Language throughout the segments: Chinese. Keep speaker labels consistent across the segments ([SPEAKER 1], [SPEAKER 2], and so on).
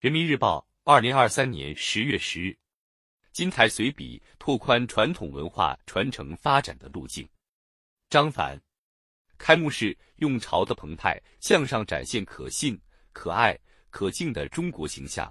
[SPEAKER 1] 人民日报，二零二三年十月十日。金台随笔拓宽传统文化传承发展的路径。张凡，开幕式用潮的澎湃向上展现可信、可爱、可敬的中国形象。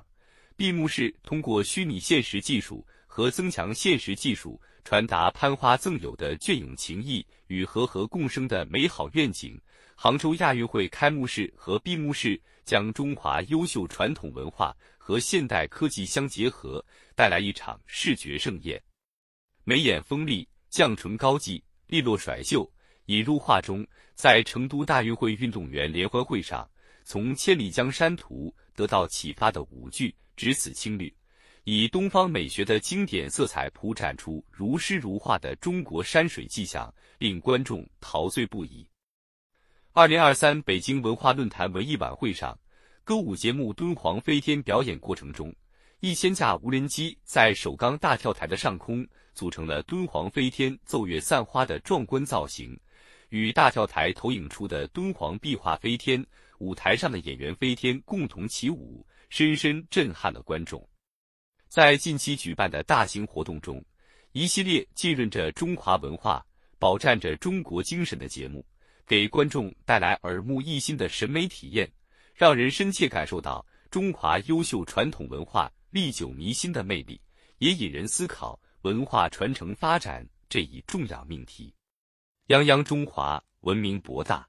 [SPEAKER 1] 闭幕式通过虚拟现实技术和增强现实技术，传达攀花赠友的隽永情谊与和和共生的美好愿景。杭州亚运会开幕式和闭幕式将中华优秀传统文化和现代科技相结合，带来一场视觉盛宴。眉眼锋利，绛唇高髻，利落甩袖，引入画中。在成都大运会运动员联欢会上，从《千里江山图》得到启发的舞剧。只此青绿，以东方美学的经典色彩铺展出如诗如画的中国山水迹象，令观众陶醉不已。二零二三北京文化论坛文艺晚会上，歌舞节目《敦煌飞天》表演过程中，一千架无人机在首钢大跳台的上空组成了“敦煌飞天，奏乐散花”的壮观造型，与大跳台投影出的敦煌壁画飞天、舞台上的演员飞天共同起舞。深深震撼了观众。在近期举办的大型活动中，一系列浸润着中华文化、饱蘸着中国精神的节目，给观众带来耳目一新的审美体验，让人深切感受到中华优秀传统文化历久弥新的魅力，也引人思考文化传承发展这一重要命题。泱泱中华，文明博大，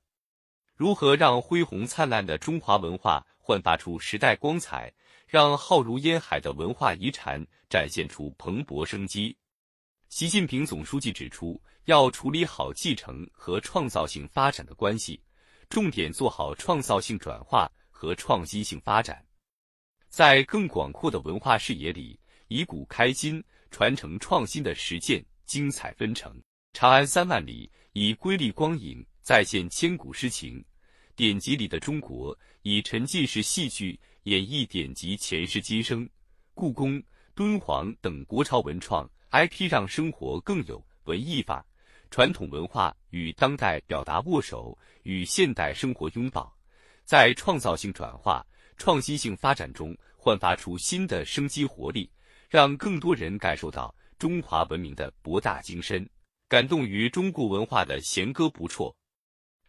[SPEAKER 1] 如何让恢宏灿烂的中华文化？焕发出时代光彩，让浩如烟海的文化遗产展现出蓬勃生机。习近平总书记指出，要处理好继承和创造性发展的关系，重点做好创造性转化和创新性发展。在更广阔的文化视野里，以古开今，传承创新的实践精彩纷呈。长安三万里，以瑰丽光影再现千古诗情。典籍里的中国，以沉浸式戏剧演绎典籍前世今生。故宫、敦煌等国潮文创 IP，让生活更有文艺范。传统文化与当代表达握手，与现代生活拥抱，在创造性转化、创新性发展中焕发出新的生机活力，让更多人感受到中华文明的博大精深，感动于中国文化的弦歌不辍。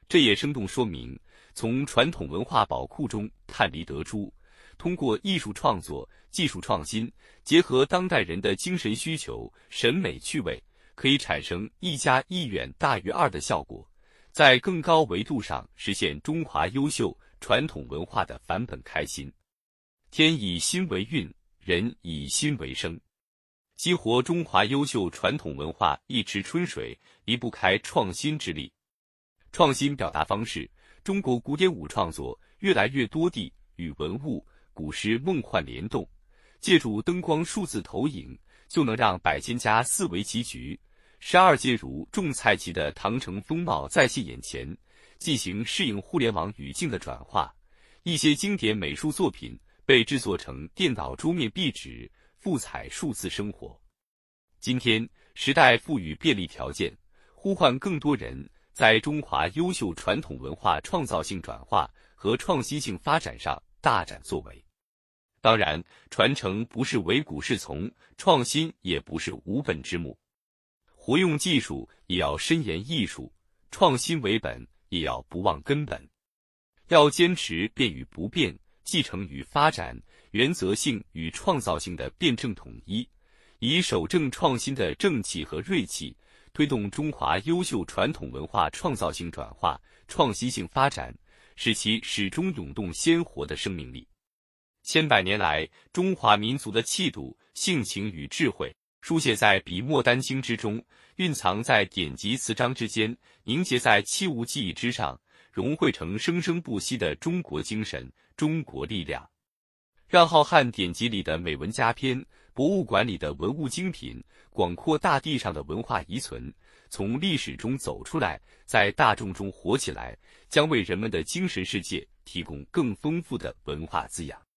[SPEAKER 1] 这也生动说明。从传统文化宝库中探黎得珠，通过艺术创作、技术创新，结合当代人的精神需求、审美趣味，可以产生一加一远大于二的效果，在更高维度上实现中华优秀传统文化的返本开心。天以心为运，人以心为生，激活中华优秀传统文化一池春水，离不开创新之力。创新表达方式。中国古典舞创作越来越多地与文物、古诗梦幻联动，借助灯光数字投影，就能让百千家四维棋局、十二阶如种菜棋的唐城风貌再现眼前，进行适应互联网语境的转化。一些经典美术作品被制作成电脑桌面壁纸，富彩数字生活。今天时代赋予便利条件，呼唤更多人。在中华优秀传统文化创造性转化和创新性发展上大展作为。当然，传承不是唯古是从，创新也不是无本之木。活用技术也要深研艺术，创新为本也要不忘根本。要坚持变与不变、继承与发展、原则性与创造性的辩证统一，以守正创新的正气和锐气。推动中华优秀传统文化创造性转化、创新性发展，使其始终涌动鲜活的生命力。千百年来，中华民族的气度、性情与智慧，书写在笔墨丹青之中，蕴藏在典籍词章之间，凝结在器物技艺之上，融汇成生生不息的中国精神、中国力量。让浩瀚典籍里的美文佳篇。博物馆里的文物精品，广阔大地上的文化遗存，从历史中走出来，在大众中活起来，将为人们的精神世界提供更丰富的文化滋养。